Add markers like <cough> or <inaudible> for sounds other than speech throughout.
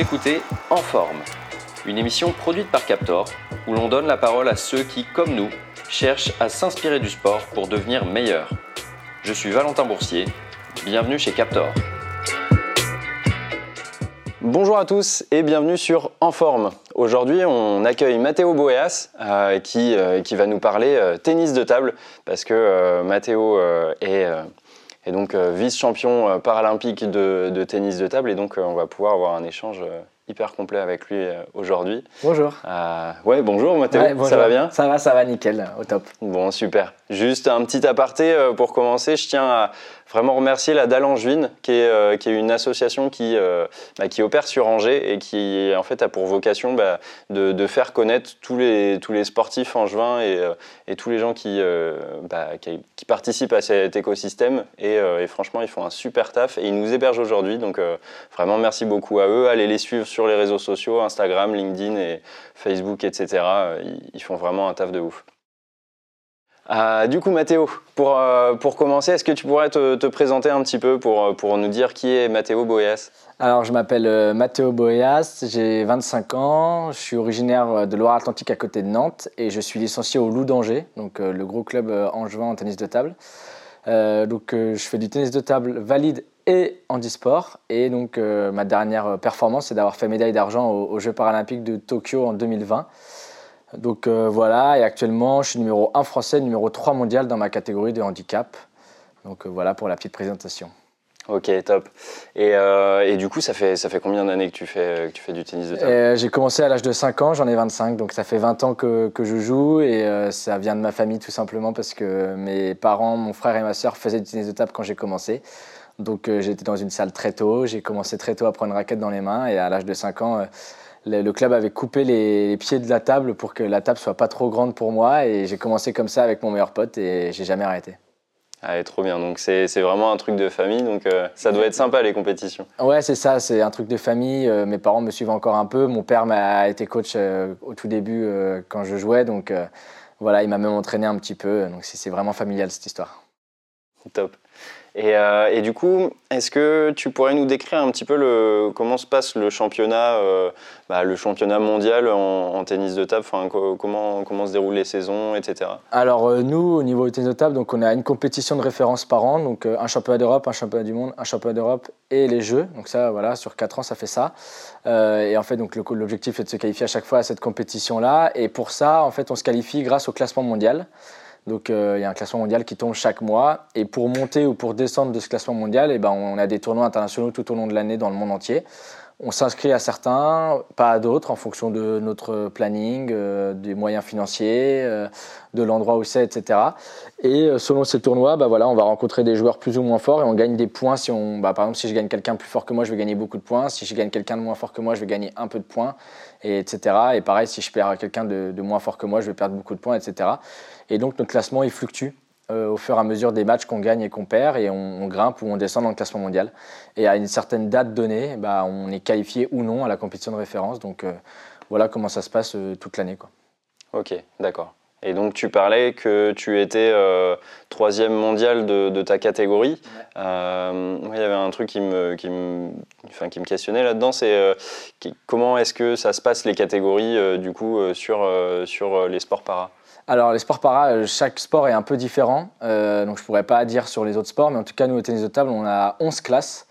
Écoutez En Forme, une émission produite par Captor où l'on donne la parole à ceux qui, comme nous, cherchent à s'inspirer du sport pour devenir meilleurs. Je suis Valentin Boursier, bienvenue chez Captor. Bonjour à tous et bienvenue sur En Forme. Aujourd'hui, on accueille Matteo Boeas euh, qui, euh, qui va nous parler euh, tennis de table parce que Matteo est, est, donc vice-champion paralympique de, de, tennis de table et donc on va pouvoir avoir un échange hyper complet avec lui aujourd'hui. Bonjour. ouais, bonjour Matteo, ça va bien? Ça va, ça va nickel, au top. Bon, super. Juste un petit aparté pour commencer, je tiens à vraiment remercier la Dalle Angevine, qui est, euh, qui est une association qui, euh, bah, qui opère sur Angers et qui en fait a pour vocation bah, de, de, faire connaître tous les, tous les sportifs angevins et, euh, et tous les gens qui, bah, qui, qui, participent à cet écosystème. Et, et, franchement, ils font un super taf et ils nous hébergent aujourd'hui. Donc vraiment, merci beaucoup à eux. Allez les suivre sur les réseaux sociaux, Instagram, LinkedIn et Facebook, etc. Ils font vraiment un taf de ouf. Euh, du coup, Mathéo, pour, euh, pour commencer, est-ce que tu pourrais te, présenter un petit peu pour, euh, nous dire qui est Mathéo Boéas? Alors, je m'appelle Mathéo Boéas, j'ai 25 ans, je suis originaire de Loire-Atlantique à côté de Nantes et je suis licencié au Loup d'Angers, donc le gros club angevin en tennis de table. donc, je fais du tennis de table valide et handisport. Et donc, ma dernière performance, c'est d'avoir fait médaille d'argent aux Jeux paralympiques de Tokyo en 2020. Donc euh, voilà, et actuellement, je suis numéro 1 français, numéro 3 mondial dans ma catégorie de handicap. Donc euh, voilà pour la petite présentation. Ok, top. Et, euh, et, du coup, ça fait, ça fait combien d'années que, tu fais, que tu fais du tennis de table J'ai commencé à l'âge de 5 ans, j'en ai 25, donc ça fait 20 ans que, que je joue et ça vient de ma famille tout simplement parce que mes parents, mon frère et ma soeur faisaient du tennis de table quand j'ai commencé. Donc j'étais dans une salle très tôt, j'ai commencé très tôt à prendre une raquette dans les mains et à l'âge de 5 ans, le, club avait coupé les, pieds de la table pour que la table soit pas trop grande pour moi et j'ai commencé comme ça avec mon meilleur pote et j'ai jamais arrêté. Ah, trop bien. Donc c'est vraiment un truc de famille. Donc euh, ça doit être sympa les compétitions. Ouais, c'est ça. C'est un truc de famille. Euh, mes parents me suivent encore un peu. Mon père m'a été coach euh, au tout début quand je jouais. Donc voilà, il m'a même entraîné un petit peu. Donc c'est vraiment familial cette histoire. Top. Euh, et, du coup, est-ce que tu pourrais nous décrire un petit peu comment se passe le championnat, euh, bah, le championnat mondial en, tennis de table enfin, comment, se déroulent les saisons, etc. Alors euh, nous, au niveau du tennis de table, donc, on a une compétition de référence par an, donc un championnat d'Europe, un championnat du monde, un championnat d'Europe et les Jeux. Donc ça, voilà, sur 4 ans, ça fait ça. et en fait, l'objectif est de se qualifier à chaque fois à cette compétition-là. Et pour ça, en fait, on se qualifie grâce au classement mondial. Donc euh, il y a un classement mondial qui tombe chaque mois. Et pour monter ou pour descendre de ce classement mondial, eh ben, on a des tournois internationaux tout au long de l'année dans le monde entier. On s'inscrit à certains, pas à d'autres, en fonction de notre planning, euh, des moyens financiers, euh, de l'endroit où c'est, etc. Et selon ces tournois, bah voilà, on va rencontrer des joueurs plus ou moins forts et on gagne des points. Si on, bah, par exemple, si je gagne quelqu'un plus fort que moi, je vais gagner beaucoup de points. Si je gagne quelqu'un de moins fort que moi, je vais gagner un peu de points, et etc. Et pareil, si je perds quelqu'un de, de moins fort que moi, je vais perdre beaucoup de points, etc. Et donc notre classement, il fluctue euh, au fur et à mesure des matchs qu'on gagne et qu'on perd, et on, grimpe ou on descend dans le classement mondial. Et à une certaine date donnée, bah, on est qualifié ou non à la compétition de référence. Donc euh, voilà comment ça se passe euh, toute l'année. Ok, d'accord. Et donc tu parlais que tu étais troisième mondial de, ta catégorie. il y avait un truc qui me, qui me, enfin, qui me questionnait là-dedans, c'est comment est-ce que ça se passe les catégories du coup sur, sur les sports para? Alors, les sports para, euh, chaque sport est un peu différent. Euh, donc, je ne pourrais pas dire sur les autres sports, mais en tout cas, nous, au tennis de table, on a 11 classes.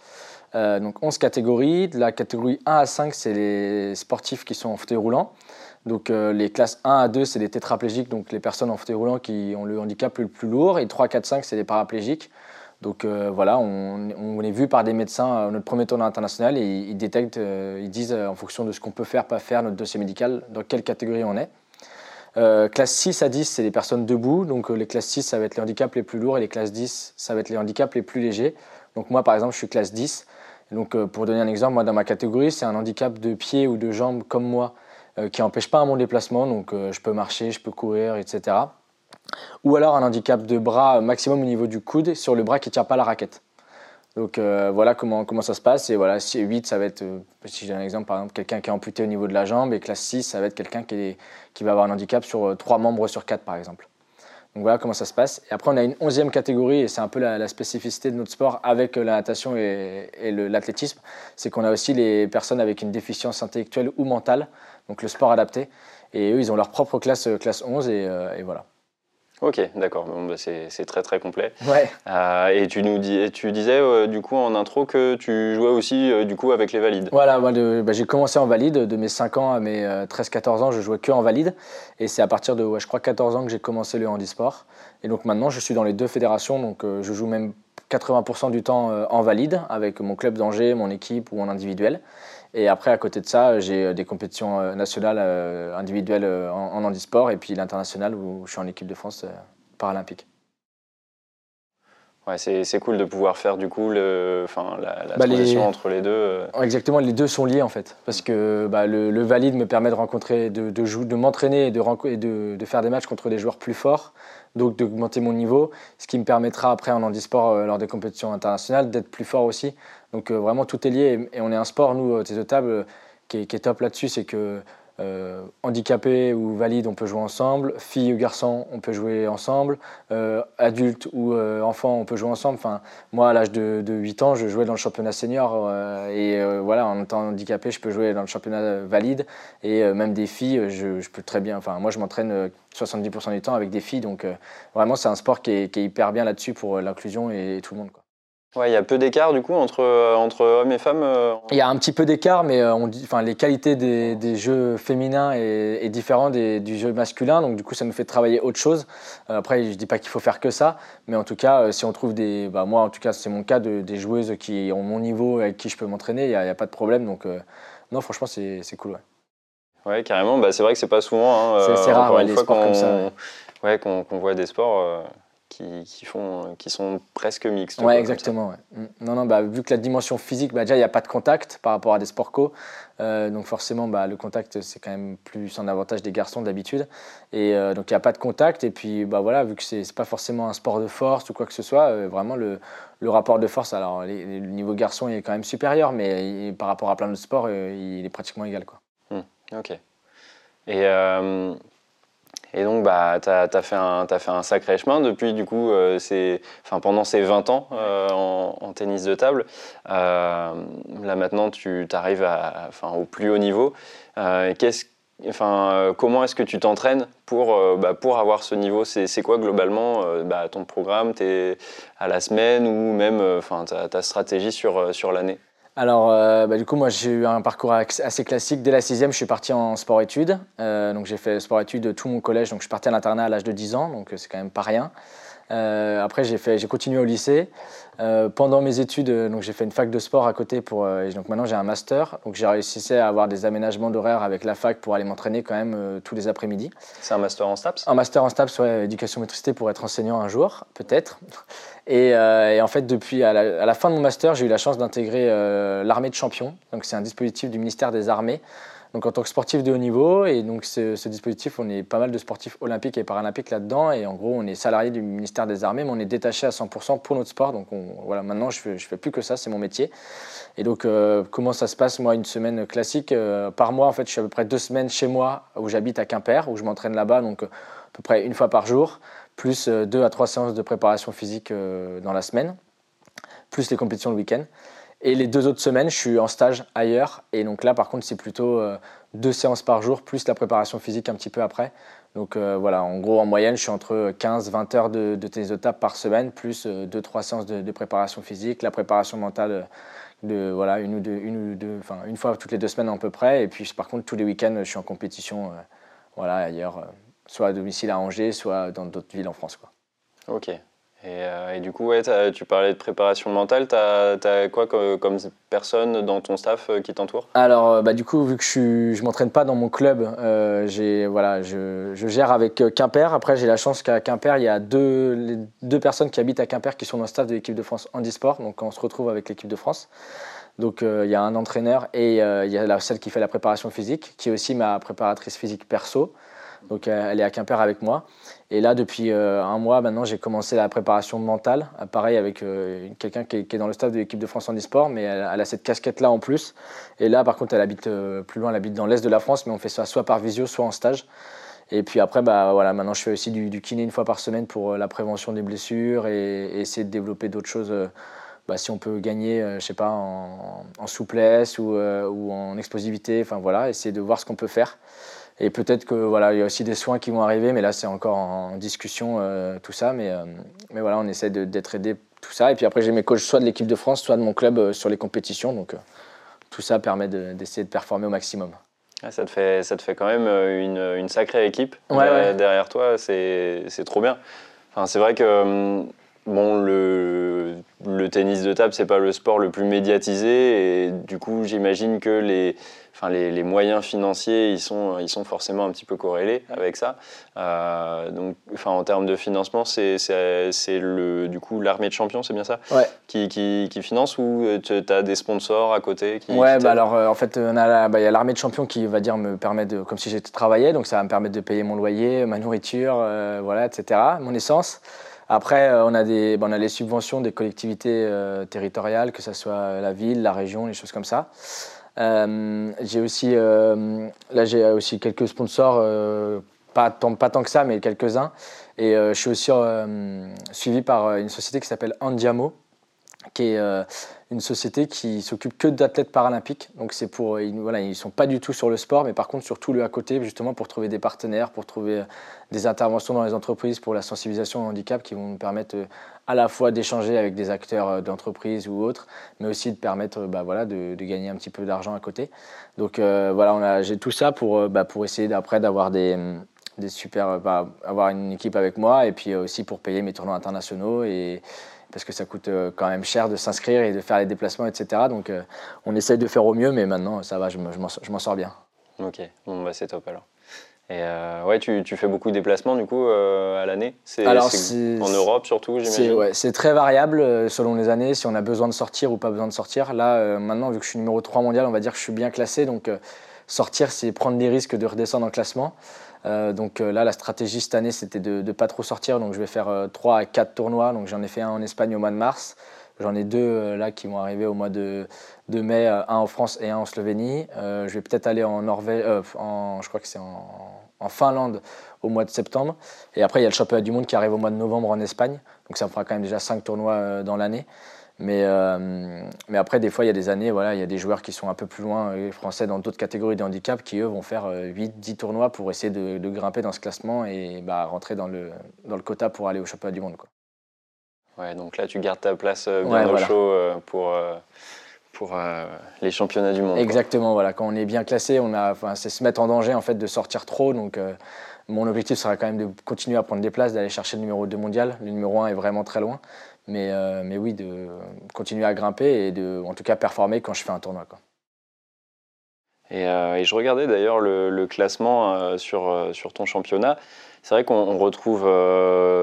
Euh, donc, 11 catégories. De la catégorie 1 à 5, c'est les sportifs qui sont en fauteuil roulant. Donc, les classes 1 à 2, c'est les tétraplégiques, donc les personnes en fauteuil roulant qui ont le handicap le plus lourd. Et 3, 4, 5, c'est les paraplégiques. Donc voilà, on, est vu par des médecins notre premier tournoi international et ils, détectent, ils disent en fonction de ce qu'on peut faire, pas faire, notre dossier médical, dans quelle catégorie on est. Euh, classe 6 à 10, c'est les personnes debout. Donc euh, les classes 6, ça va être les handicaps les plus lourds et les classes 10, ça va être les handicaps les plus légers. Donc moi, par exemple, je suis classe 10. donc euh, pour donner un exemple, moi, dans ma catégorie, c'est un handicap de pied ou de jambe comme moi qui n'empêche pas mon déplacement. Donc je peux marcher, je peux courir, etc. Ou alors un handicap de bras maximum au niveau du coude sur le bras qui ne tient pas la raquette. Donc euh, voilà comment, ça se passe. Et voilà, 8, ça va être, euh, si j'ai un exemple, par exemple, quelqu'un qui est amputé au niveau de la jambe. Et classe 6, ça va être quelqu'un qui, va avoir un handicap sur 3 euh, membres sur 4, par exemple. Donc voilà comment ça se passe. Et après, on a une onzième catégorie, et c'est un peu la, spécificité de notre sport avec la natation et, l'athlétisme, c'est qu'on a aussi les personnes avec une déficience intellectuelle ou mentale, donc le sport adapté. Et eux, ils ont leur propre classe, classe 11, et, et voilà. Ok, d'accord. Bon, bah c'est très très complet. Ouais. Euh, et tu nous dis, tu disais euh, du coup en intro que tu jouais aussi euh, du coup avec les valides. Voilà, bah, j'ai commencé en valide de mes 5 ans à mes 13-14 ans, je jouais que en valide. Et c'est à partir de, je crois, 14 ans que j'ai commencé le handisport. Et donc maintenant, je suis dans les deux fédérations, donc je joue même 80% du temps en valide avec mon club d'Angers, mon équipe ou en individuel. Et après, à côté de ça, j'ai euh, des compétitions euh, nationales euh, individuelles en, handisport et puis l'international où je suis en équipe de France paralympique. Ouais, c'est cool de pouvoir faire du coup le, enfin, la, la bah, transition entre les deux. Exactement, les deux sont liés en fait. Parce que bah, le, valide me permet de rencontrer, de, de, de m'entraîner et, de, faire des matchs contre des joueurs plus forts, donc d'augmenter mon niveau, ce qui me permettra après en handisport lors des compétitions internationales d'être plus fort aussi. Donc euh, vraiment tout est lié et, on est un sport, nous, tes de table, qui est, top là-dessus, c'est que euh, handicapé ou valide, on peut jouer ensemble. Fille ou garçon, on peut jouer ensemble. Euh, adulte ou enfant, on peut jouer ensemble. Enfin, moi, à l'âge de, 8 ans, je jouais dans le championnat senior. et voilà, en étant handicapé, je peux jouer dans le championnat valide. Et même des filles, je, peux très bien. Enfin, moi, je m'entraîne 70% du temps avec des filles. Donc, vraiment, c'est un sport qui est, hyper bien là-dessus pour l'inclusion et, tout le monde. Quoi. Ouais, il y a peu d'écart du coup entre, euh, entre hommes et femmes. Euh, il y a un petit peu d'écart, mais euh, on dit, enfin, les qualités des, des jeux féminins est, est différente du jeu masculin, donc du coup ça nous fait travailler autre chose. après, je dis pas qu'il faut faire que ça, mais en tout cas, si on trouve des, bah, moi en tout cas c'est mon cas, de, des joueuses qui ont mon niveau avec qui je peux m'entraîner, il n'y a, pas de problème. Donc non, franchement c'est cool. Ouais. Ouais, carrément. Bah, c'est vrai que c'est pas souvent. Hein, c'est rare, ouais, sports comme ça. Ouais, qu'on voit des sports qui, font, qui sont presque mixtes. Ouais, exactement. Mm. Non, non, bah, vu que la dimension physique, bah, déjà, il n'y a pas de contact par rapport à des sports co. Euh, donc forcément, bah, le contact, c'est quand même plus en avantage des garçons d'habitude. Et euh, donc, il n'y a pas de contact. Et puis, bah, voilà, vu que ce n'est pas forcément un sport de force ou quoi que ce soit, euh, vraiment, le, le, rapport de force, alors le niveau garçon est quand même supérieur, mais par rapport à plein d'autres sports, il est pratiquement égal. Quoi. Hmm, ok. Et et donc, bah, tu as, fait un, sacré chemin depuis, du coup, euh, pendant ces 20 ans euh, en, tennis de table. Euh, là, maintenant, tu arrives enfin, au plus haut niveau. comment est-ce que tu t'entraînes pour, bah, pour avoir ce niveau? C'est quoi, globalement, bah, ton programme? Es à la semaine ou même ta, ta stratégie sur, sur l'année? Alors, euh, bah, du coup, moi, j'ai eu un parcours assez classique. Dès la sixième, je suis parti en sport-études. Euh, donc, j'ai fait sport-études tout mon collège. Donc, je suis parti à l'internat à l'âge de 10 ans. Donc, c'est quand même pas rien. Euh, après, j'ai, continué au lycée. Euh, pendant mes études, euh, donc j'ai fait une fac de sport à côté. Pour, donc maintenant, j'ai un master. Donc j'ai réussi à avoir des aménagements d'horaire avec la fac pour aller m'entraîner quand même tous les après-midi. C'est un master en STAPS? Un master en STAPS, ouais, éducation motricité pour être enseignant un jour, peut-être. Et, en fait, depuis à la, à la, fin de mon master, j'ai eu la chance d'intégrer l'armée de champions. Donc c'est un dispositif du ministère des Armées donc en tant que sportif de haut niveau. Et donc ce, dispositif, on est pas mal de sportifs olympiques et paralympiques là-dedans. Et en gros, on est salarié du ministère des Armées, mais on est détaché à 100% pour notre sport. Donc voilà, maintenant, je fais, fais plus que ça, c'est mon métier. Et donc euh, comment ça se passe, moi, une semaine classique euh, Par mois, en fait, je suis à peu près deux semaines chez moi, où j'habite à Quimper, où je m'entraîne là-bas, donc à peu près une fois par jour, plus euh, deux à trois séances de préparation physique dans la semaine, plus les compétitions le week-end. Et les deux autres semaines, je suis en stage ailleurs. Et donc là, par contre, c'est plutôt euh, deux séances par jour, plus la préparation physique un petit peu après. Donc euh, voilà, en gros, en moyenne, je suis entre 15-20 heures de, tennis de table par semaine, plus 2-3 euh, séances de, préparation physique, la préparation mentale, de, voilà, une, ou deux, une, ou deux, enfin, une fois toutes les deux semaines à peu près. Et puis par contre, tous les week-ends, je suis en compétition voilà, ailleurs, soit à domicile à Angers, soit dans d'autres villes en France. Quoi. Ok. Euh, et, du coup, ouais, tu parlais de préparation mentale. Tu as, quoi comme, personne dans ton staff euh, qui t'entoure? Alors, euh, bah, du coup, vu que je ne m'entraîne pas dans mon club, voilà, je, je, gère avec Quimper. Après, j'ai la chance qu'à Quimper, il y a deux, deux personnes qui habitent à Quimper qui sont dans le staff de l'équipe de France handisport. Donc, on se retrouve avec l'équipe de France. Donc, il y a un entraîneur et il y a celle qui fait la préparation physique, qui est aussi ma préparatrice physique perso. Donc, elle est à Quimper avec moi. Et là, depuis euh, un mois maintenant, j'ai commencé la préparation mentale. Euh, pareil avec euh, quelqu'un qui, est dans le staff de l'équipe de France Handisport, mais elle, a cette casquette-là en plus. Et là, par contre, elle habite plus loin, elle habite dans l'est de la France, mais on fait ça soit par visio, soit en stage. Et puis après, bah, voilà, maintenant je fais aussi du, kiné une fois par semaine pour la prévention des blessures et, essayer de développer d'autres choses. Bah, si on peut gagner, je sais pas, en, souplesse ou, ou, en explosivité, enfin voilà, essayer de voir ce qu'on peut faire. Et peut-être que voilà, il y a aussi des soins qui vont arriver, mais là c'est encore en discussion euh, tout ça. Mais, euh, mais voilà, on essaie d'être aidé tout ça. Et puis après j'ai mes coachs soit de l'équipe de France, soit de mon club euh, sur les compétitions. Donc tout ça permet d'essayer de, performer au maximum. Ah, ça, te fait, ça te fait quand même une, une sacrée équipe derrière, toi, c'est trop bien. Enfin, c'est vrai que hum, bon, le, le tennis de table, c'est pas le sport le plus médiatisé. Et du coup, j'imagine que les, enfin, les, les, moyens financiers, ils sont, ils sont forcément un petit peu corrélés avec ça. Euh, donc, enfin, en termes de financement, c'est le, du coup l'armée de champions, c'est bien ça? Ouais. qui, qui, qui, finance ou tu as des sponsors à côté qui, Ouais, bah alors euh, en fait, il bah, y a l'armée de champions qui va dire me permet de, comme si j'étais travaillé, donc ça va me permettre de payer mon loyer, ma nourriture, euh, voilà, etc., mon essence. Après, on a, des, bah, on a les subventions des collectivités territoriales, que ce soit la ville, la région, les choses comme ça. Euh, j'ai aussi, euh, là, j'ai aussi quelques sponsors, euh, pas, tant, pas tant que ça, mais quelques-uns. Et je suis aussi suivi par une société qui s'appelle Andiamo, qui est une société qui s'occupe que d'athlètes paralympiques. Donc c'est pour, ils, voilà, ils sont pas du tout sur le sport, mais par contre sur tout le à côté, justement pour trouver des partenaires, pour trouver des interventions dans les entreprises pour la sensibilisation au handicap qui vont nous permettre à la fois d'échanger avec des acteurs euh, d'entreprise ou autres, mais aussi de permettre bah, voilà, de, gagner un petit peu d'argent à côté. Donc euh, voilà, j'ai tout ça pour, euh, bah, pour essayer d'après d'avoir des, des super, bah, avoir une équipe avec moi et puis aussi pour payer mes tournois internationaux et parce que ça coûte quand même cher de s'inscrire et de faire les déplacements, etc. Donc on essaye de faire au mieux, mais maintenant ça va, je m'en sors bien. Ok, bon, bah, c'est top alors. Et euh, ouais, tu, tu, fais beaucoup de déplacements du coup euh, à l'année? C'est en Europe surtout, j'imagine? ouais, C'est très variable euh, selon les années, si on a besoin de sortir ou pas besoin de sortir. Là, maintenant, vu que je suis numéro 3 mondial, on va dire que je suis bien classé. Donc sortir, c'est prendre des risques de redescendre en classement. Donc là, la stratégie cette année, c'était de ne pas trop sortir. Donc je vais faire 3 à 4 tournois. Donc j'en ai fait un en Espagne au mois de mars. J'en ai deux là qui vont arriver au mois de, mai, un en France et un en Slovénie. je vais peut-être aller en Norvège, en, je crois que c'est en en Finlande au mois de septembre. Et après, il y a le championnat du monde qui arrive au mois de novembre en Espagne. Donc ça me fera quand même déjà 5 tournois euh, dans l'année. Mais, euh, mais après, des fois, il y a des années, voilà, il y a des joueurs qui sont un peu plus loin, euh, français dans d'autres catégories de handicap, qui eux vont faire 8-10 tournois pour essayer de, grimper dans ce classement et bah, rentrer dans le, dans le quota pour aller au championnat du monde. Quoi. Ouais, donc là, tu gardes ta place bien au chaud pour pour euh, les championnats du monde. Exactement, voilà. Quand on est bien classé, on a, enfin, c'est se mettre en danger en fait de sortir trop. Donc, euh, mon objectif sera quand même de continuer à prendre des places, d'aller chercher le numéro 2 mondial. Le numéro 1 est vraiment très loin, mais, euh, mais oui, de continuer à grimper et de, en tout cas, performer quand je fais un tournoi. Quoi. Et, et, je regardais d'ailleurs le, classement sur, sur ton championnat. C'est vrai qu'on retrouve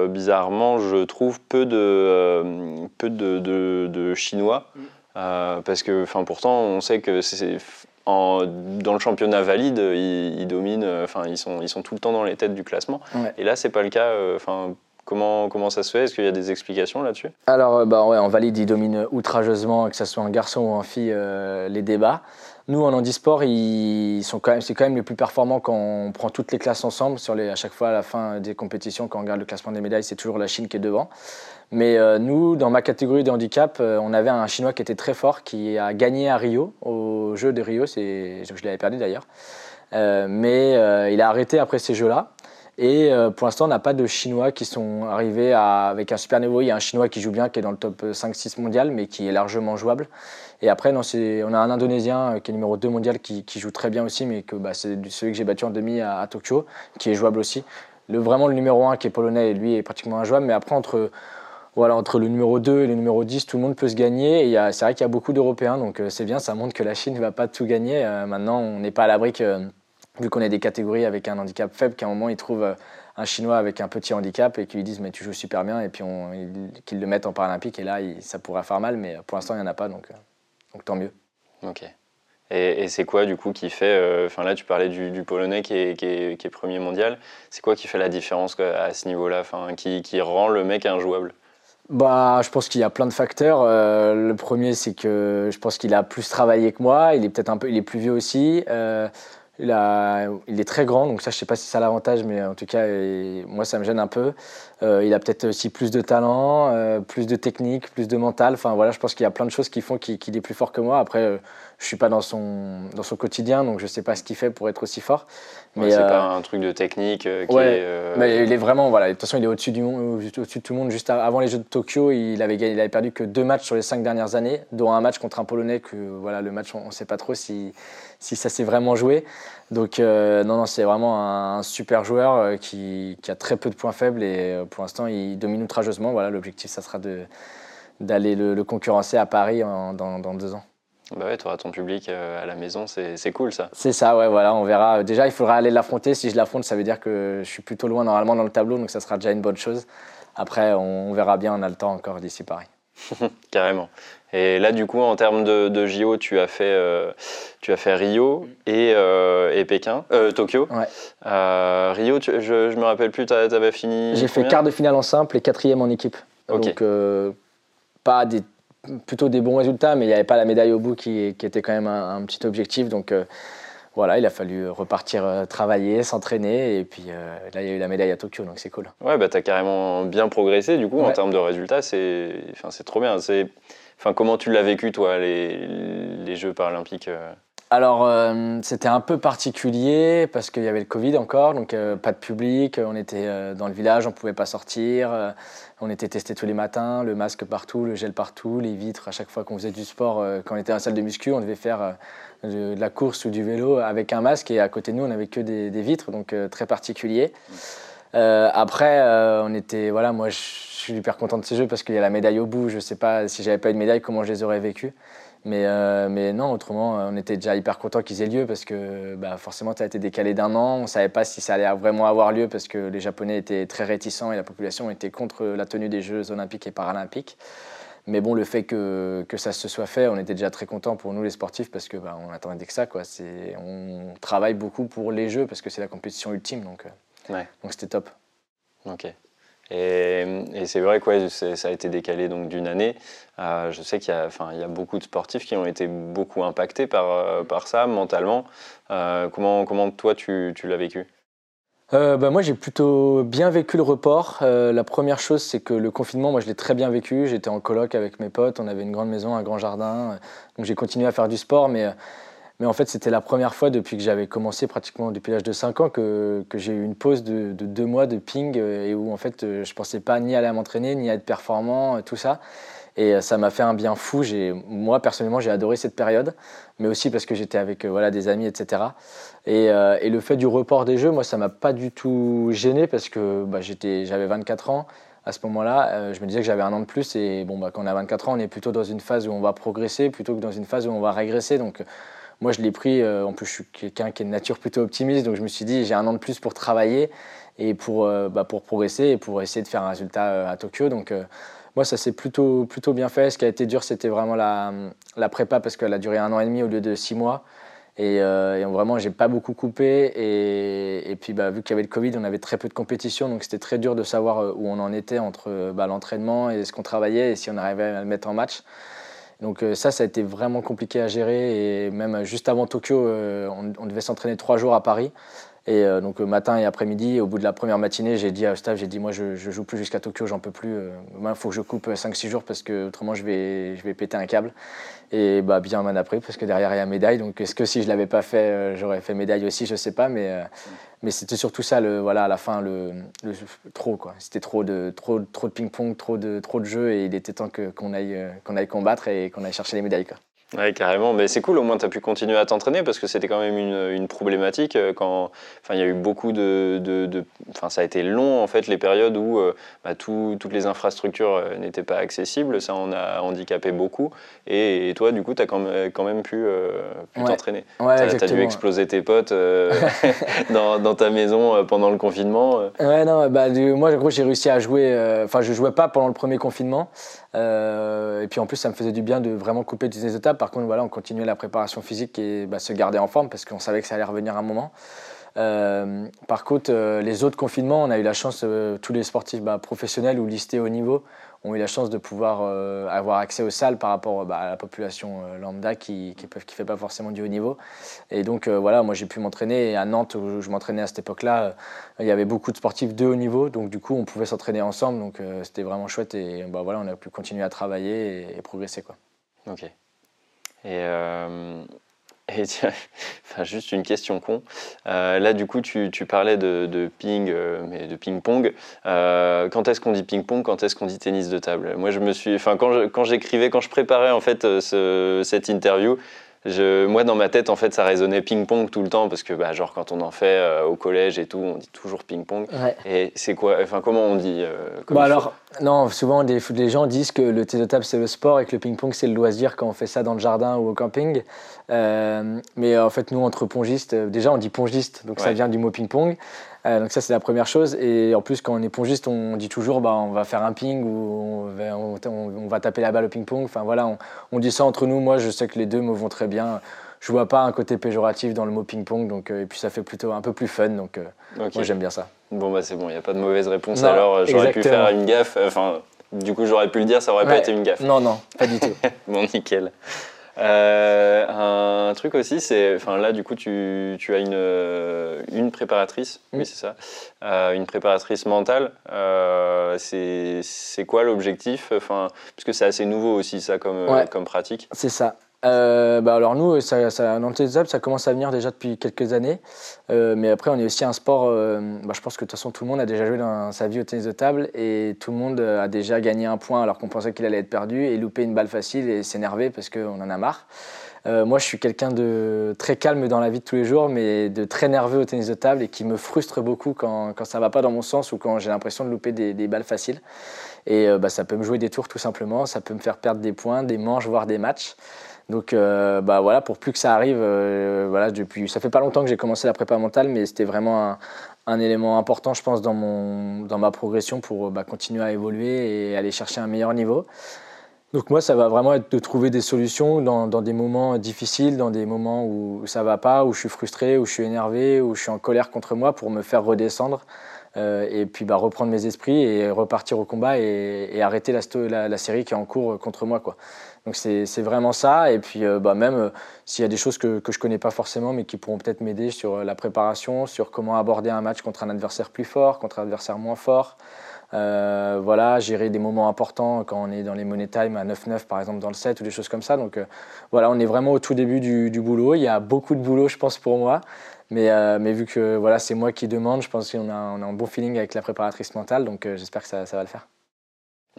bizarrement, je trouve, peu de, peu de, de, Chinois. Mm. Euh, parce que, enfin, pourtant, on sait que c'est en, dans le championnat valide, ils, dominent, euh, enfin, ils sont, ils sont tout le temps dans les têtes du classement. Et là, c'est pas le cas. Euh, enfin, Comment, comment, ça se fait? Est-ce qu'il y a des explications là-dessus? Alors, bah, ouais, en valide, ils dominent outrageusement, que ce soit un garçon ou un fille, les débats. Nous, en handisport, ils quand c'est quand même les plus performants quand on prend toutes les classes ensemble. Sur à chaque fois, à la fin des compétitions, quand on regarde le classement des médailles, c'est toujours la Chine qui est devant. Mais euh, nous, dans ma catégorie de handicap, euh, on avait un Chinois qui était très fort, qui a gagné à Rio, au jeu de Rio, je l'avais perdu d'ailleurs. Euh, mais il a arrêté après ces jeux-là. Et pour l'instant, on n'a pas de Chinois qui sont arrivés avec un super niveau. Il y a un Chinois qui joue bien, qui est dans le top 5-6 mondial, mais qui est largement jouable. Et après, non, on a un Indonésien qui est numéro 2 mondial, qui, joue très bien aussi, mais que bah, c'est celui que j'ai battu en demi à, Tokyo, qui est jouable aussi. Vraiment, le numéro 1 qui est polonais, lui, est pratiquement injouable. Mais après, entre voilà, entre le numéro 2 et le numéro 10, tout le monde peut se gagner. C'est vrai qu'il y a beaucoup d'Européens, donc euh, c'est bien, ça montre que la Chine ne va pas tout gagner. Euh, maintenant, on n'est pas à l'abri que, vu qu'on est des catégories avec un handicap faible, qu'à un moment, ils trouvent euh, un Chinois avec un petit handicap et qu'ils lui disent mais tu joues super bien et puis qu'ils le mettent en paralympique et là ça pourrait faire mal mais pour l'instant il n'y en a pas donc, donc tant mieux. Ok. Et, c'est quoi du coup qui fait, enfin là tu parlais du, polonais qui est, qui, est, premier mondial, c'est quoi qui fait la différence à ce niveau-là, qui, qui rend le mec injouable? Bah, je pense qu'il y a plein de facteurs. Euh, le premier, c'est que je pense qu'il a plus travaillé que moi. Il est peut-être un peu, il est plus vieux aussi. Euh, il, est très grand, donc ça, je sais pas si c'est l'avantage, mais en tout cas, moi, ça me gêne un peu. Euh, il a peut-être aussi plus de talent, euh, plus de technique, plus de mental. Enfin, voilà, je pense qu'il y a plein de choses qui font qu'il est plus fort que moi. Après, euh, je suis pas dans son, dans son quotidien, donc je sais pas ce qu'il fait pour être aussi fort. Mais c'est pas un truc de technique qui ouais, Mais il est vraiment, voilà, de toute façon, il est au-dessus du monde, au-dessus de tout le monde. Juste avant les Jeux de Tokyo, il avait, il avait perdu que deux matchs sur les cinq dernières années, dont un match contre un Polonais que, voilà, le match, on ne sait pas trop si si ça s'est vraiment joué. Donc euh, non, non, c'est vraiment un, super joueur euh, qui, a très peu de points faibles et euh, pour l'instant il domine outrageusement. Voilà, l'objectif, ça sera d'aller le, concurrencer à Paris dans, deux ans. Bah ouais, tu auras ton public à la maison, c'est cool ça. C'est ça, ouais, voilà, on verra. Déjà, il faudra aller l'affronter. Si je l'affronte, ça veut dire que je suis plutôt loin normalement dans le tableau, donc ça sera déjà une bonne chose. Après, on verra bien, on a le temps encore d'ici Paris. <laughs> Carrément. Et là, du coup, en termes de, de JO, tu as fait, euh, tu as fait Rio et, euh, et Pékin, euh, Tokyo. Ouais. Rio, je ne me rappelle plus, tu avais fini. J'ai fait quart de finale en simple et quatrième en équipe. Donc, pas des, plutôt des bons résultats, mais il n'y avait pas la médaille au bout qui, qui était quand même un, petit objectif. Donc, voilà, il a fallu repartir travailler, s'entraîner, et puis là, il y a eu la médaille à Tokyo, donc c'est cool. Ouais, bah, tu as carrément bien progressé, du coup, en termes de résultats, c'est trop bien. C'est Enfin, comment tu l'as vécu, toi, les, les Jeux paralympiques euh? Alors, euh, c'était un peu particulier parce qu'il y avait le Covid encore, donc euh, pas de public, on était dans le village, on ne pouvait pas sortir, on était testé tous les matins, le masque partout, le gel partout, les vitres à chaque fois qu'on faisait du sport, quand on était en salle de muscu, on devait faire de, la course ou du vélo avec un masque et à côté de nous, on n'avait que des, vitres, donc très particulier. après, on était, voilà, moi je suis hyper content de ces jeux parce qu'il y a la médaille au bout. Je sais pas si j'avais pas eu de médaille, comment je les aurais vécus. Mais, euh, mais non, autrement, on était déjà hyper content qu'ils aient lieu parce que bah, forcément, ça a été décalé d'un an. On ne savait pas si ça allait vraiment avoir lieu parce que les Japonais étaient très réticents et la population était contre la tenue des Jeux olympiques et paralympiques. Mais bon, le fait que, que ça se soit fait, on était déjà très content pour nous les sportifs parce que bah, on attendait que ça. Quoi. On travaille beaucoup pour les Jeux parce que c'est la compétition ultime. Donc euh, donc c'était top. Ok. Et, c'est vrai que ça a été décalé d'une année. Euh, je sais qu'il y, a beaucoup de sportifs qui ont été beaucoup impactés par, euh, ça mentalement. Euh, comment, toi tu, tu l'as vécu? Bah moi j'ai plutôt bien vécu le report. la première chose c'est que le confinement, moi je l'ai très bien vécu. J'étais en coloc avec mes potes, on avait une grande maison, un grand jardin. donc j'ai continué à faire du sport, mais mais en fait, c'était la première fois depuis que j'avais commencé, pratiquement depuis l'âge de 5 ans, que, que j'ai eu une pause de, deux mois de ping euh, et où en fait, euh, je pensais pas ni aller à m'entraîner, ni à être performant, euh, tout ça. Et ça m'a fait un bien fou. Moi, personnellement, j'ai adoré cette période, mais aussi parce que j'étais avec voilà, des amis, etc. Et, et, le fait du report des jeux, moi, ça m'a pas du tout gêné parce que bah, j'avais 24 ans. À ce moment-là, je me disais que j'avais un an de plus. Et bon, bah, quand on a 24 ans, on est plutôt dans une phase où on va progresser plutôt que dans une phase où on va régresser. Donc, moi, je l'ai pris, euh, en plus, je suis quelqu'un qui est de nature plutôt optimiste, donc je me suis dit, j'ai un an de plus pour travailler et pour, euh, bah, pour progresser et pour essayer de faire un résultat euh, à Tokyo. Donc, moi, ça s'est plutôt, plutôt bien fait. Ce qui a été dur, c'était vraiment la, la, prépa parce qu'elle a duré un an et demi au lieu de six mois. Et, et vraiment, j'ai pas beaucoup coupé. Et, et puis, bah, vu qu'il y avait le Covid, on avait très peu de compétition. Donc, c'était très dur de savoir où on en était entre bah, l'entraînement et ce qu'on travaillait et si on arrivait à le mettre en match. Donc euh, ça, ça a été vraiment compliqué à gérer. Et même juste avant Tokyo, euh, on, devait s'entraîner trois jours à Paris. Et euh, donc matin et après-midi, au bout de la première matinée, j'ai dit à staff, j'ai dit moi je, je joue plus jusqu'à Tokyo, j'en peux plus. il faut que je coupe 5-6 jours parce que autrement je vais, je vais péter un câble. Et bah, bien m'en a pris parce que derrière il y a médaille. Donc est-ce que si je l'avais pas fait, j'aurais fait médaille aussi, je sais pas. Mais, mais c'était surtout ça, le, voilà, à la fin, le, trop. quoi. C'était trop de, trop, de ping-pong, trop de, trop de jeux et il était temps qu'on aille, qu'on aille combattre et qu'on aille chercher les médailles. Quoi. Oui, carrément. Mais c'est cool, au moins tu as pu continuer à t'entraîner parce que c'était quand même une, une, problématique. Euh, quand, enfin, il y a eu beaucoup de, de, Enfin, ça a été long en fait, les périodes où euh, bah, tout, toutes les infrastructures euh, n'étaient pas accessibles. Ça en a handicapé beaucoup. Et, toi, du coup, tu as quand même, quand même pu, t'entraîner. Ouais, tu as, dû exploser tes potes <laughs> dans, dans, ta maison pendant le confinement. Ouais, non, bah, moi, en gros, j'ai réussi à jouer. Enfin, je jouais pas pendant le premier confinement. Euh, et puis en plus, ça me faisait du bien de vraiment couper toutes les étapes. Par contre, voilà, on continuait la préparation physique et bah, se garder en forme parce qu'on savait que ça allait revenir un moment. par contre, les autres confinements, on a eu la chance, tous les sportifs bah, professionnels ou listés au niveau, ont eu la chance de pouvoir euh, avoir accès aux salles par rapport bah, à la population euh, lambda qui ne qui, fait pas forcément du haut niveau. Et donc euh, voilà, moi j'ai pu m'entraîner. À Nantes, où je m'entraînais à cette époque-là, il y avait beaucoup de sportifs de haut niveau. Donc du coup, on pouvait s'entraîner ensemble. Donc c'était vraiment chouette. Et bah, voilà, on a pu continuer à travailler et, progresser. Quoi. Ok. Et et tiens, <laughs> enfin, juste une question con. Euh, là, du coup, tu, tu parlais de, ping, euh, mais de ping-pong. Euh, quand est-ce qu'on dit ping-pong? Quand est-ce qu'on dit tennis de table? Moi, je me suis, enfin, quand j'écrivais, quand, quand, je préparais en fait ce, cette interview, moi, dans ma tête, en fait, ça résonnait ping-pong tout le temps parce que, bah, genre, quand on en fait euh, au collège et tout, on dit toujours ping-pong. Et c'est quoi Enfin, comment on dit euh, bah alors, non, souvent, des, les gens disent que le tennis de table, c'est le sport et que le ping-pong, c'est le loisir quand on fait ça dans le jardin ou au camping. Euh, mais en fait, nous, entre pongistes, déjà, on dit pongiste, donc ça vient du mot ping-pong. Euh, donc ça c'est la première chose. Et en plus quand on est pongiste, on dit toujours bah, on va faire un ping ou on va, taper la balle au ping-pong. Enfin voilà, on, dit ça entre nous. Moi je sais que les deux me vont très bien. Je vois pas un côté péjoratif dans le mot ping-pong. Donc euh, et puis ça fait plutôt un peu plus fun. Donc euh, moi j'aime bien ça. Bon bah c'est bon, il n'y a pas de mauvaise réponse. Alors j'aurais pu faire une gaffe. Enfin du coup j'aurais pu le dire, ça aurait pas été une gaffe. Non non, pas du tout. <laughs> bon nickel. Euh, un truc aussi, c'est, enfin là du coup tu, tu as une, euh, une préparatrice, oui c'est ça, euh, une préparatrice mentale. c'est quoi l'objectif? Enfin, parce que c'est assez nouveau aussi ça comme, comme pratique. C'est ça. Euh, bah alors nous, ça, ça, tennis ça commence à venir déjà depuis quelques années. Euh, mais après, on est aussi un sport, euh, bah je pense que de toute façon, tout le monde a déjà joué dans sa vie au tennis de table et tout le monde a déjà gagné un point alors qu'on pensait qu'il allait être perdu et louper une balle facile et s'énerver parce qu'on en a marre. moi, je suis quelqu'un de très calme dans la vie de tous les jours, mais de très nerveux au tennis de table et qui me frustre beaucoup quand, quand ça va pas dans mon sens ou quand j'ai l'impression de louper des, des balles faciles. Et bah, ça peut me jouer des tours tout simplement, ça peut me faire perdre des points, des manches, voire des matchs. Donc euh, bah voilà, pour plus que ça arrive, euh, voilà, depuis, ça fait pas longtemps que j'ai commencé la prépa mentale, mais c'était vraiment un, élément important, je pense, dans, mon, dans ma progression pour bah, continuer à évoluer et aller chercher un meilleur niveau. Donc moi, ça va vraiment être de trouver des solutions dans, dans des moments difficiles, dans des moments où ça va pas, où je suis frustré, où je suis énervé, où je suis en colère contre moi pour me faire redescendre. Euh, et puis bah, reprendre mes esprits et repartir au combat et, arrêter la, la, série qui est en cours contre moi. Quoi. Donc c'est vraiment ça. Et puis euh, bah, même euh, s'il y a des choses que, que je connais pas forcément, mais qui pourront peut-être m'aider sur la préparation, sur comment aborder un match contre un adversaire plus fort, contre un adversaire moins fort. Euh, voilà, gérer des moments importants quand on est dans les money time à 9-9 par exemple dans le set ou des choses comme ça. Donc voilà, on est vraiment au tout début du, boulot. Il y a beaucoup de boulot, je pense, pour moi. Mais, vu que voilà, c'est moi qui demande, je pense qu'on a, a un bon feeling avec la préparatrice mentale. Donc j'espère que ça va le faire.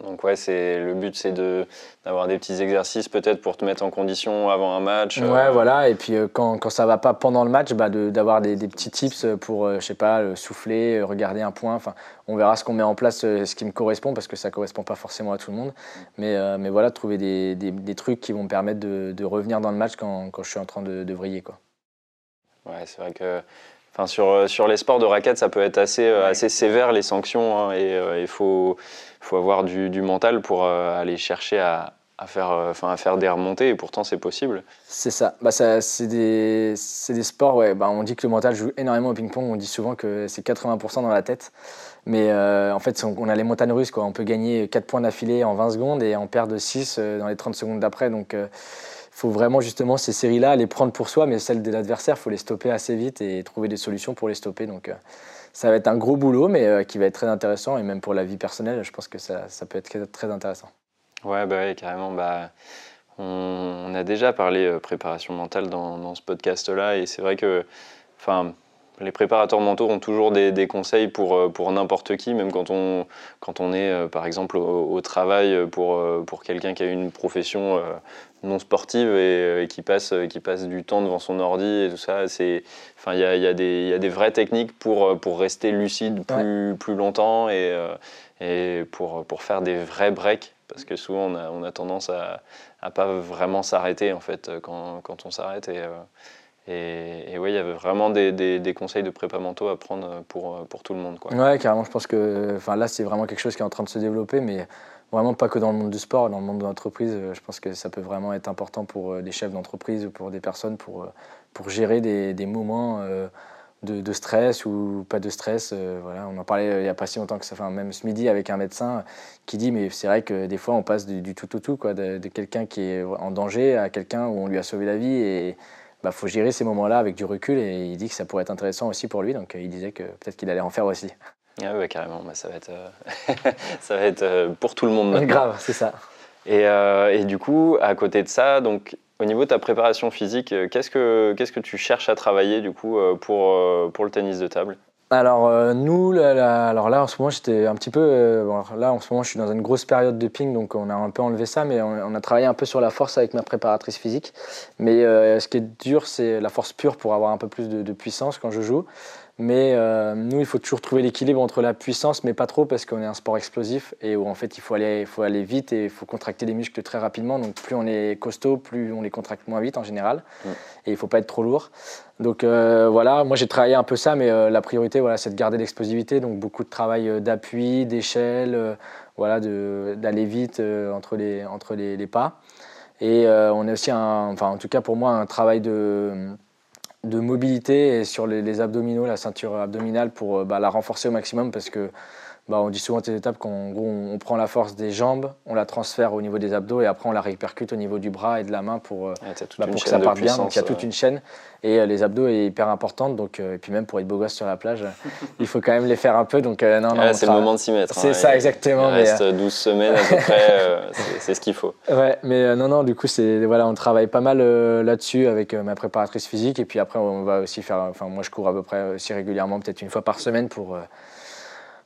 Donc ouais, c'est le but, c'est de d'avoir des petits exercices peut-être pour te mettre en condition avant un match. Euh. Ouais, voilà. Et puis euh, quand, quand ça va pas pendant le match, bah, d'avoir des, des, petits tips pour, euh, je sais pas, souffler, regarder un point. Enfin, on verra ce qu'on met en place, ce qui me correspond, parce que ça correspond pas forcément à tout le monde. Mais, mais voilà, trouver des, des, des, trucs qui vont me permettre de, de, revenir dans le match quand, quand je suis en train de, de vriller, quoi. Ouais, c'est vrai que Enfin, sur, sur les sports de raquettes, ça peut être assez, assez sévère les sanctions hein, et il faut, faut avoir du, du mental pour euh, aller chercher à, à faire, euh, enfin, à faire des remontées et pourtant c'est possible. C'est ça. Bah, ça c'est des, des, sports, ouais. Bah, on dit que le mental joue énormément au ping-pong, on dit souvent que c'est 80% dans la tête. Mais euh, en fait, on a les montagnes russes. Quoi. On peut gagner 4 points d'affilée en 20 secondes et en perdre 6 dans les 30 secondes d'après. Donc faut vraiment justement ces séries-là les prendre pour soi, mais celles de l'adversaire, faut les stopper assez vite et trouver des solutions pour les stopper. Donc ça va être un gros boulot, mais euh, qui va être très intéressant. Et même pour la vie personnelle, je pense que ça, ça peut être très intéressant. Ouais, bah ouais, carrément. Bah, on, a déjà parlé euh, préparation mentale dans, dans ce podcast-là. Et c'est vrai que enfin, les préparateurs mentaux ont toujours des, des conseils pour, euh, pour n'importe qui, même quand on, quand on est, par exemple, au, travail pour, pour quelqu'un qui a une profession non sportive et, qui, passe, qui passe du temps devant son ordi et tout ça. C'est, enfin, il y a, y, a y a, des vraies techniques pour, pour rester lucide plus, plus longtemps et, euh, et pour, pour faire des vrais breaks. Parce que souvent, on a, on a tendance à ne pas vraiment s'arrêter en fait quand, quand on s'arrête. Et, euh, et, oui, il y avait vraiment des, conseils de prépa mentaux à prendre pour, pour tout le monde. Quoi. Ouais, carrément. Je pense que là, c'est vraiment quelque chose qui est en train de se développer. Mais vraiment pas que dans le monde du sport, dans le monde de l'entreprise. Euh, je pense que ça peut vraiment être important pour euh, des chefs d'entreprise ou pour des personnes pour, euh, pour gérer des, moments de, stress ou pas de stress. voilà, on en parlait il n'y a pas si longtemps que ça, enfin, même ce midi avec un médecin qui dit mais c'est vrai que des fois on passe du, tout au tout, quoi, de, quelqu'un qui est en danger à quelqu'un où on lui a sauvé la vie et bah, faut gérer ces moments-là avec du recul et il dit que ça pourrait être intéressant aussi pour lui, donc il disait que peut-être qu'il allait en faire aussi. Ah ouais, carrément, bah, ça va être, <laughs> ça va être pour tout le monde. Grave, c'est ça. Et, et, du coup, à côté de ça, donc au niveau de ta préparation physique, euh, qu'est-ce que, qu'est-ce que tu cherches à travailler du coup euh, pour, euh, pour le tennis de table? Alors nous, là, alors là en ce moment j'étais un petit peu, là en ce moment je suis dans une grosse période de ping donc on a un peu enlevé ça mais on, a travaillé un peu sur la force avec ma préparatrice physique. Mais ce qui est dur c'est la force pure pour avoir un peu plus de puissance quand je joue. Mais euh, nous, il faut toujours trouver l'équilibre entre la puissance, mais pas trop, parce qu'on est un sport explosif et où en fait il faut aller, il faut aller vite et il faut contracter les muscles très rapidement. Donc plus on est costaud, plus on les contracte moins vite en général. Et il faut pas être trop lourd. Donc euh, voilà, moi j'ai travaillé un peu ça, mais euh, la priorité, voilà, c'est de garder l'explosivité. Donc beaucoup de travail d'appui, d'échelle, voilà, d'aller vite entre les, entre les, les pas. Et on est aussi, un, enfin en tout cas pour moi, un travail de de mobilité et sur les, abdominaux, la ceinture abdominale pour euh, bah, la renforcer au maximum parce que bah, on dit souvent ces étapes qu'en on, prend la force des jambes, on la transfère au niveau des abdos et après on la répercute au niveau du bras et de la main pour, euh, bah, pour que ça parte bien. Donc il y a toute une chaîne et euh, les abdos est hyper importante. Donc, et puis même pour être beau gosse sur la plage, il faut quand même les faire un peu. Donc non, non, c'est le moment de s'y mettre. C'est hein, ça exactement. Il reste 12 semaines à peu <laughs> près, c'est ce qu'il faut. Ouais, mais non, non, du coup, c'est voilà, on travaille pas mal là-dessus avec ma préparatrice physique et puis après on va aussi faire, enfin moi je cours à peu près aussi régulièrement, peut-être une fois par semaine pour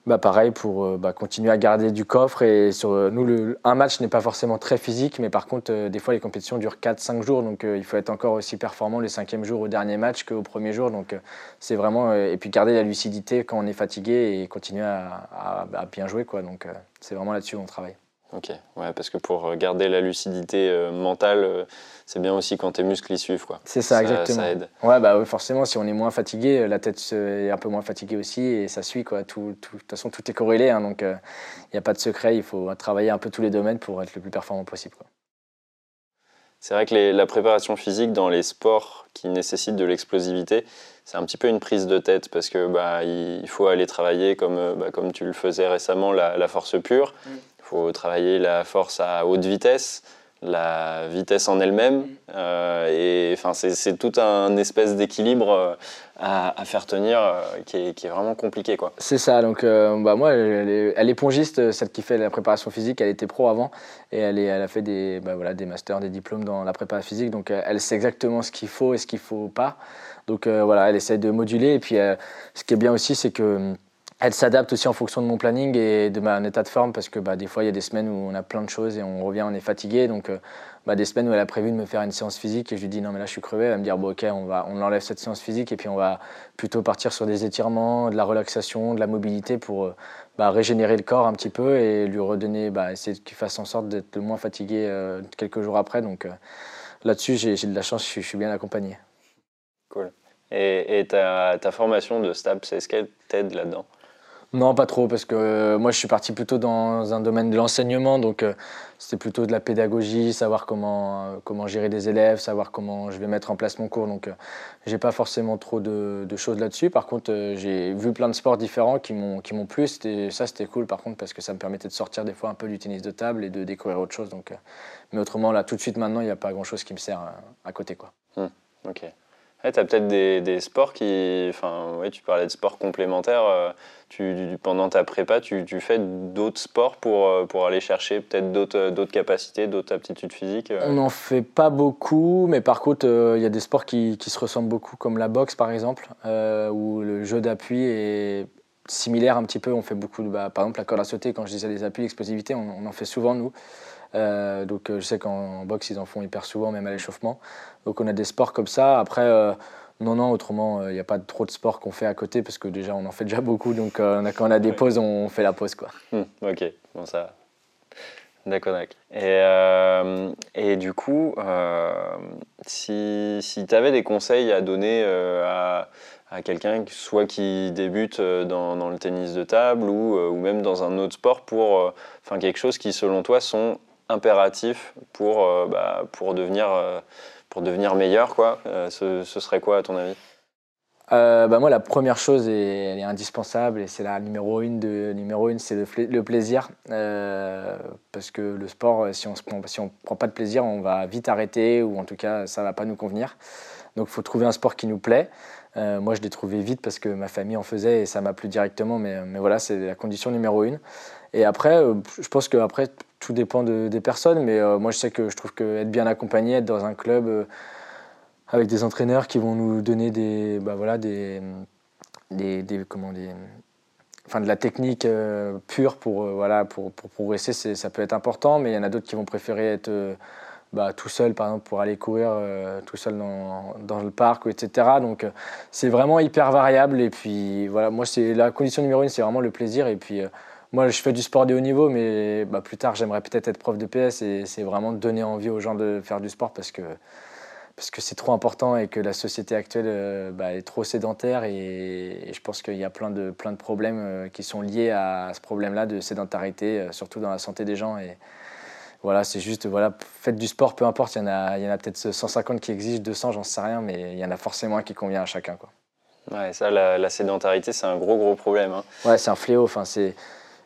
bah pareil pour euh, bah, continuer à garder du coffre et sur euh, nous un match n'est pas forcément très physique mais par contre euh, des fois les compétitions durent 4-5 jours donc il faut être encore aussi performant le cinquième jour au dernier match qu'au premier jour donc c'est vraiment et puis garder la lucidité quand on est fatigué et continuer à, à bien jouer quoi donc c'est vraiment là-dessus qu'on travaille. Ok, ouais, parce que pour garder la lucidité euh, mentale, euh, c'est bien aussi quand tes muscles y suivent. quoi. C'est ça, exactement. Ça aide. Ouais, bah, forcément, si on est moins fatigué, la tête est un peu moins fatiguée aussi et ça suit. Quoi. Tout, de toute façon, tout est corrélé, hein, donc il euh, n'y a pas de secret. Il faut travailler un peu tous les domaines pour être le plus performant possible. Quoi. C'est vrai que la préparation physique dans les sports qui nécessitent de l'explosivité, c'est un petit peu une prise de tête parce que bah, il faut aller travailler comme, bah, comme tu le faisais récemment, la, force pure. Faut travailler la force à haute vitesse, la vitesse en elle-même. Mm. Euh, et enfin, c'est tout un espèce d'équilibre euh, à, faire tenir euh, qui, est, vraiment compliqué. quoi. C'est ça. Donc, bah, moi, elle est, elle est, pongiste, celle qui fait la préparation physique. Elle était pro avant et elle, est, elle a fait des, bah, voilà, des masters, des diplômes dans la préparation physique. Donc, elle sait exactement ce qu'il faut et ce qu'il ne faut pas. Donc, voilà, elle essaie de moduler. Et puis, ce qui est bien aussi, c'est que elle s'adapte aussi en fonction de mon planning et de mon état de forme parce que bah, des fois il y a des semaines où on a plein de choses et on revient, on est fatigué. Donc euh, bah, des semaines où elle a prévu de me faire une séance physique et je lui dis non mais là je suis crevé, elle va me dire bon ok on, va, on enlève cette séance physique et puis on va plutôt partir sur des étirements, de la relaxation, de la mobilité pour euh, bah, régénérer le corps un petit peu et lui redonner, essayer qu'il fasse en sorte d'être le moins fatigué euh, quelques jours après. Donc là-dessus j'ai de la chance, je, suis bien accompagné. Cool. Et, ta, formation de STAPS, est-ce qu'elle t'aide là-dedans? Non, pas trop, parce que euh, moi je suis parti plutôt dans un domaine de l'enseignement, donc euh, c'était plutôt de la pédagogie, savoir comment, euh, comment gérer des élèves, savoir comment je vais mettre en place mon cours, donc j'ai pas forcément trop de, choses là-dessus. Par contre, j'ai vu plein de sports différents qui m'ont plu, ça c'était cool par contre, parce que ça me permettait de sortir des fois un peu du tennis de table et de découvrir autre chose. Donc, mais autrement, là tout de suite maintenant, il n'y a pas grand-chose qui me sert à, côté. Quoi. Mmh, ok tu as peut-être des, sports qui. Enfin, ouais, tu parlais de sports complémentaires. Euh, tu, pendant ta prépa, tu, fais d'autres sports pour, euh, pour aller chercher peut-être d'autres, d'autres capacités, d'autres aptitudes physiques euh? On n'en fait pas beaucoup, mais par contre, il y a des sports qui, qui, se ressemblent beaucoup, comme la boxe par exemple, où le jeu d'appui est similaire un petit peu. On fait beaucoup, bah, par exemple, la corde à sauter, quand je disais les appuis, l'explosivité, on, en fait souvent nous. Euh, donc euh, je sais qu'en boxe, ils en font hyper souvent, même à l'échauffement. Donc on a des sports comme ça. Après, euh, non, non, autrement, il n'y a pas trop de sports qu'on fait à côté parce que déjà, on en fait déjà beaucoup. Donc on a, quand on a des pauses, on fait la pause. Quoi. Hmm, ok, bon ça. D'accord, d'accord. Et, et, du coup, si, si tu avais des conseils à donner à, à quelqu'un, soit qui débute dans, dans, le tennis de table ou, ou même dans un autre sport, pour enfin quelque chose qui, selon toi, sont impératif pour, euh, bah, pour, devenir, euh, pour devenir meilleur quoi. Euh, ce, ce, serait quoi à ton avis? Bah moi, la première chose, et elle est indispensable, et c'est la numéro une, de, numéro une c'est le, plaisir. Euh, parce que le sport, si on ne si on prend pas de plaisir, on va vite arrêter, ou en tout cas, ça va pas nous convenir. Donc, il faut trouver un sport qui nous plaît. Moi, je l'ai trouvé vite parce que ma famille en faisait et ça m'a plu directement, mais, mais voilà, c'est la condition numéro une. Et après, je pense que après, tout dépend des personnes, mais moi, je sais que je trouve qu'être bien accompagné, être dans un club avec des entraîneurs qui vont nous donner des, bah voilà, des, des, comment, des, enfin de la technique euh, pure pour, euh, voilà, pour, pour progresser, ça peut être important, mais il y en a d'autres qui vont préférer être euh, bah, tout seul, par exemple, pour aller courir tout seul dans, dans, le parc, etc. Donc c'est vraiment hyper variable. Et puis voilà, moi, c'est la condition numéro une, c'est vraiment le plaisir. Et puis moi, je fais du sport de haut niveau, mais bah, plus tard, j'aimerais peut-être être prof de PS. Et c'est vraiment donner envie aux gens de faire du sport parce que parce que c'est trop important et que la société actuelle euh, bah, est trop sédentaire et, je pense qu'il y a plein de, plein de problèmes euh, qui sont liés à, ce problème-là de sédentarité, euh, surtout dans la santé des gens. Et voilà, c'est juste, voilà, faites du sport, peu importe, il y en a, il y en a peut-être 150 qui exigent, 200, j'en sais rien, mais il y en a forcément un qui convient à chacun. Quoi. Ouais, ça, la, sédentarité, c'est un gros, gros problème. Hein. Ouais, c'est un fléau. Enfin, c'est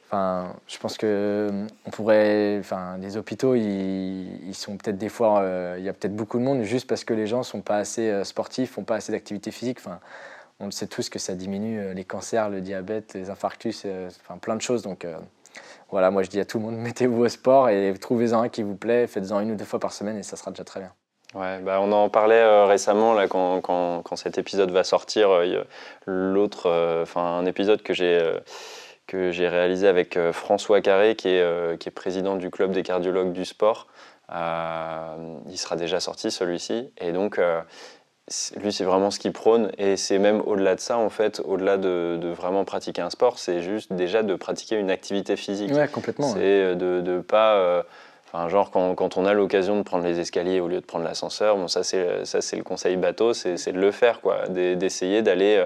Enfin, je pense que on pourrait, enfin, les hôpitaux, ils, sont peut-être des fois, euh, il y a peut-être beaucoup de monde juste parce que les gens sont pas assez euh, sportifs, font pas assez d'activité physique. Enfin, on le sait tous que ça diminue euh, les cancers, le diabète, les infarctus, enfin plein de choses. Donc voilà, moi je dis à tout le monde, <laughs> mettez-vous au sport et trouvez-en un qui vous plaît, faites-en une ou deux fois par semaine et ça sera déjà très bien. Ouais, bah on en parlait récemment là quand, quand, quand, cet épisode va sortir. L'autre, enfin un épisode que j'ai que j'ai réalisé avec euh, François Carré, qui est, euh, qui est président du club des cardiologues du sport. Euh, il sera déjà sorti celui-ci. Et donc, lui, c'est vraiment ce qu'il prône. Et c'est même au-delà de ça, en fait, au-delà de, vraiment pratiquer un sport, c'est juste déjà de pratiquer une activité physique. Ouais, complètement. C'est de ne pas. Enfin, genre, quand, quand, on a l'occasion de prendre les escaliers au lieu de prendre l'ascenseur, bon, ça, c'est le conseil bateau, c'est de le faire, quoi. D'essayer d'aller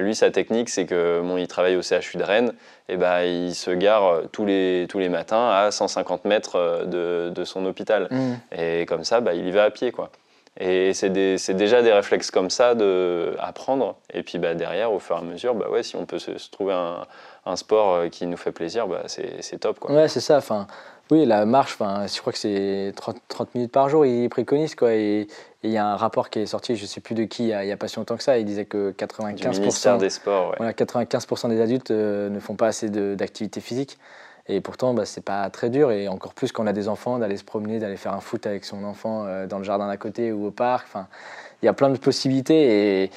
lui, sa technique, c'est que bon, il travaille au CHU de Rennes, et ben, il se gare euh, tous les, tous les matins à 150 mètres euh, de, de son hôpital. Mm. Et comme ça, bah, il y va à pied. Quoi. Et c'est déjà des réflexes comme ça de, à prendre. Et puis bah, derrière, au fur et à mesure, bah, ouais, si on peut se, trouver un, un, sport euh, qui nous fait plaisir, bah, c'est top. Quoi. Ouais, c'est ça. Enfin, oui, la marche, je crois que c'est 30, 30, minutes par jour, il préconise. Quoi, et il y a un rapport qui est sorti, je ne sais plus de qui, il n'y a, pas si longtemps que ça, il disait que 95%, des, sports, ouais. 95 des adultes euh, ne font pas assez d'activité physique. Et pourtant, bah, c'est pas très dur. Et encore plus quand on a des enfants, d'aller se promener, d'aller faire un foot avec son enfant euh, dans le jardin d'à côté ou au parc. Enfin, il y a plein de possibilités. Et,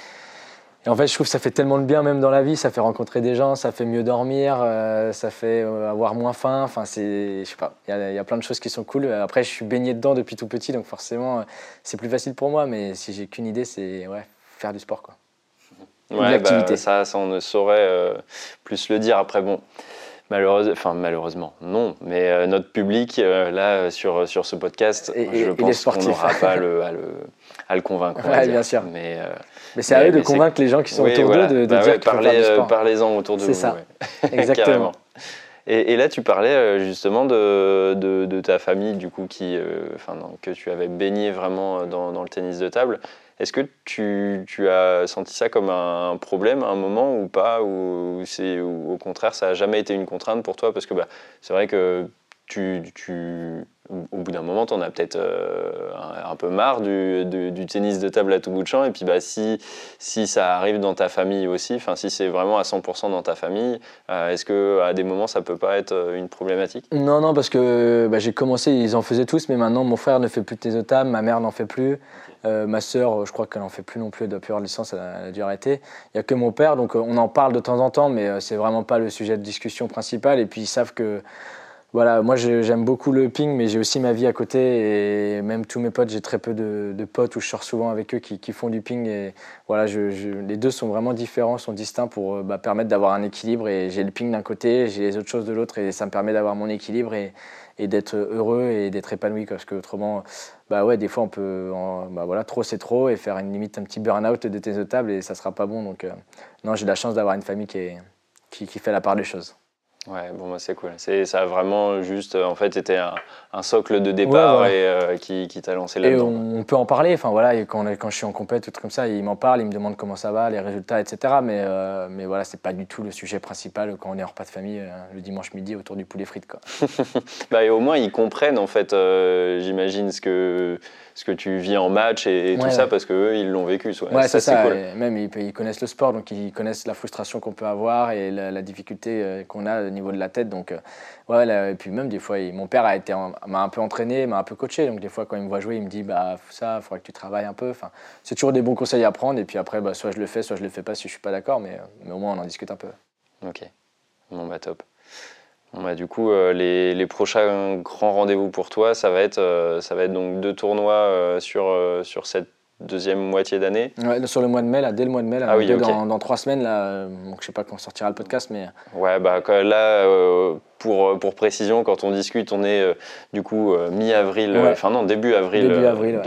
et en fait, je trouve que ça fait tellement de bien même dans la vie. Ça fait rencontrer des gens, ça fait mieux dormir, euh, ça fait euh, avoir moins faim. Enfin, c'est, je sais pas, il y, a plein de choses qui sont cool. Après, je suis baigné dedans depuis tout petit, donc forcément, c'est plus facile pour moi. Mais si j'ai qu'une idée, c'est ouais, faire du sport, quoi. Ouais, bah, ça, ça, on ne saurait euh, plus le dire. Après, bon, Malheureusement, enfin malheureusement, non. Mais notre public, là, sur, sur ce podcast, je pense qu'on n'aura pas <laughs> le, à, le, à, le, convaincre. Ouais, bien sûr. Mais, mais c'est à eux de convaincre les gens qui sont autour d'eux de, bah dire parlez, euh, Parlez-en autour de vous. C'est ça, <laughs> exactement. Et, et, là, tu parlais euh, justement de, de, ta famille, du coup, qui, euh, enfin, que tu avais baigné vraiment dans, dans le tennis de table. Est-ce que tu, as senti ça comme un problème à un moment ou pas ou, au contraire, ça n'a jamais été une contrainte pour toi? Parce que bah, c'est vrai que tu, au bout d'un moment, tu en as peut-être euh, un, peu marre du, tennis de table à tout bout de champ. Et puis, bah, si, si ça arrive dans ta famille aussi, si c'est vraiment à 100% dans ta famille, euh, est-ce qu'à des moments, ça peut pas être euh, une problématique? Non, non, parce que bah, j'ai commencé, ils en faisaient tous, mais maintenant, mon frère ne fait plus de tennis de table, ma mère n'en fait plus. Ma sœur, je crois qu'elle n'en fait plus non plus, elle doit plus avoir licence, elle a, dû arrêter. Il n'y a que mon père, donc on en parle de temps en temps, mais c'est vraiment pas le sujet de discussion principal. Et puis ils savent que voilà, moi j'aime beaucoup le ping, mais j'ai aussi ma vie à côté et même tous mes potes, j'ai très peu de, potes où je sors souvent avec eux qui, font du ping et voilà, les deux sont vraiment différents, sont distincts pour euh, bah, permettre d'avoir un équilibre et j'ai le ping d'un côté, j'ai les autres choses de l'autre et ça me permet d'avoir mon équilibre et, d'être heureux et d'être épanoui parce que autrement, bah ouais, des fois on peut, bah voilà, trop c'est trop et faire une limite un petit burn-out de tes tables et ça sera pas bon donc euh, non, j'ai la chance d'avoir une famille qui fait la part des choses. Ouais, bon, bah, c'est cool. Ça a vraiment juste, en fait, été un, un socle de départ Ouais, ouais. et euh, qui, qui t'a lancé Et là-dedans. on, on peut en parler, enfin voilà, et quand, quand je suis en compète, tout comme ça, il m'en parle, il me demande comment ça va, les résultats, etc. Mais, euh, mais voilà, c'est pas du tout le sujet principal quand on est en repas de famille euh, le dimanche midi autour du poulet frites. Quoi. <laughs> Bah, et au moins, ils comprennent, en fait, euh, j'imagine, ce que, ce que tu vis en match et, et tout Ouais, ça, parce qu'eux, ils l'ont vécu. soit. Ouais, c'est ça. cool. et même ils, ils connaissent le sport, donc ils connaissent la frustration qu'on peut avoir et la, la difficulté euh, qu'on a au niveau de la tête. Donc, euh, ouais, là, et puis même des fois, il- mon père m'a un peu entraîné, m'a un peu coaché. Donc des fois, quand il me voit jouer, il me dit bah ça, il faudrait que tu travailles un peu. Enfin, c'est toujours des bons conseils à prendre. Et puis après, bah, soit je le fais, soit je le fais pas si je suis pas d'accord. Mais, euh, mais au moins, on en discute un peu. Ok. Bon, bah, top. Bon, bah, du coup, euh, les, les prochains grands rendez-vous pour toi, ça va être, euh, ça va être donc deux tournois euh, sur, sur cette deuxième moitié d'année. Ouais, sur le mois de mai, là, dès le mois de mai, là, Ah oui, deux ok. dans, dans trois semaines, là, donc je sais pas quand sortira le podcast, mais Ouais, bah là, pour, pour précision, quand on discute, on est du coup mi-avril, Ouais. enfin non, début avril, Début avril, ouais.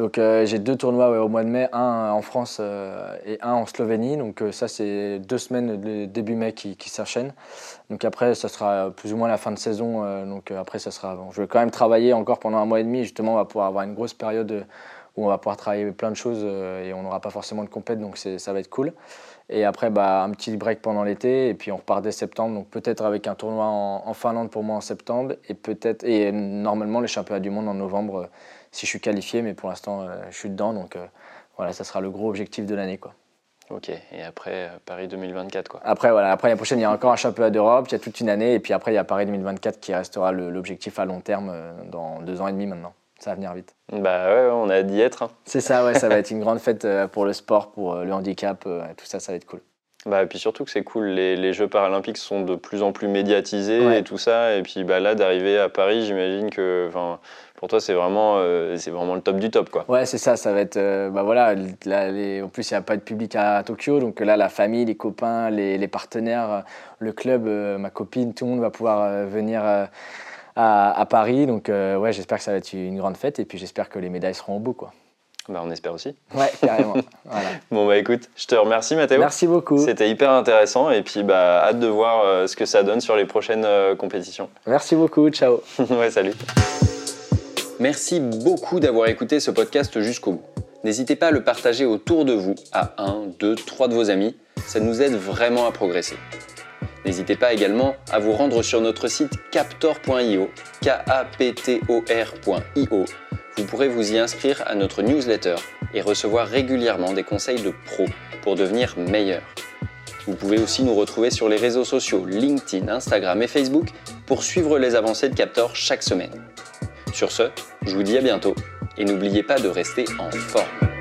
2022. Donc euh, j'ai deux tournois au mois de mai, un en France euh, et un en Slovénie. Donc euh, ça c'est deux semaines de début mai qui, s'enchaînent. Donc après ça sera plus ou moins la fin de saison. donc après ça sera. bon, je vais quand même travailler encore pendant un mois et demi. Justement on va pouvoir avoir une grosse période où on va pouvoir travailler plein de choses et on n'aura pas forcément de compète. Donc ça va être cool. Et après bah, un petit break pendant l'été et puis on repart dès septembre. Donc peut-être avec un tournoi en, en Finlande pour moi en septembre et peut-être et normalement les championnats du monde en novembre. Si je suis qualifié, mais pour l'instant, euh, je suis dedans. Donc euh, voilà, ça sera le gros objectif de l'année. quoi. Ok, et après euh, Paris 2024, quoi. Après, voilà, après l'année prochaine, il y a encore un championnat d'Europe, il y a toute une année, et puis après, il y a Paris 2024 qui restera l'objectif à long terme dans deux ans et demi maintenant. Ça va venir vite. Bah ouais, on a d'y être. hein. C'est ça, ouais, ça va <laughs> être une grande fête pour le sport, pour le handicap, tout ça, ça va être cool. Bah, et puis surtout que c'est cool, les, les Jeux paralympiques sont de plus en plus médiatisés Ouais. et tout ça. Et puis bah, là, d'arriver à Paris, j'imagine que pour toi, c'est vraiment, euh, c'est vraiment le top du top. Quoi. Ouais, c'est ça, ça va être. euh, bah voilà, là, les- en plus, il n'y a pas de public à, Tokyo, donc là, la famille, les copains, les, les partenaires, euh, le club, euh, ma copine, tout le monde va pouvoir venir à, à Paris. Donc, ouais, j'espère que ça va être une grande fête, et puis j'espère que les médailles seront au bout, quoi. Bah, on espère aussi. Ouais, carrément. <laughs> voilà. Bon, bah écoute, je te remercie, Mathéo. Merci beaucoup. C'était hyper intéressant. Et puis, bah, hâte de voir euh, ce que ça donne sur les prochaines euh, compétitions. Merci beaucoup. Ciao. <laughs> ouais, salut. Merci beaucoup d'avoir écouté ce podcast jusqu'au bout. N'hésitez pas à le partager autour de vous, à un, deux, trois de vos amis, ça nous aide vraiment à progresser. N'hésitez pas également à vous rendre sur notre site captor.io, K-A-P-T-O-R.io. Vous pourrez vous y inscrire à notre newsletter et recevoir régulièrement des conseils de pros pour devenir meilleur. Vous pouvez aussi nous retrouver sur les réseaux sociaux LinkedIn, Instagram et Facebook pour suivre les avancées de Captor chaque semaine. Sur ce, je vous dis à bientôt et n'oubliez pas de rester en forme.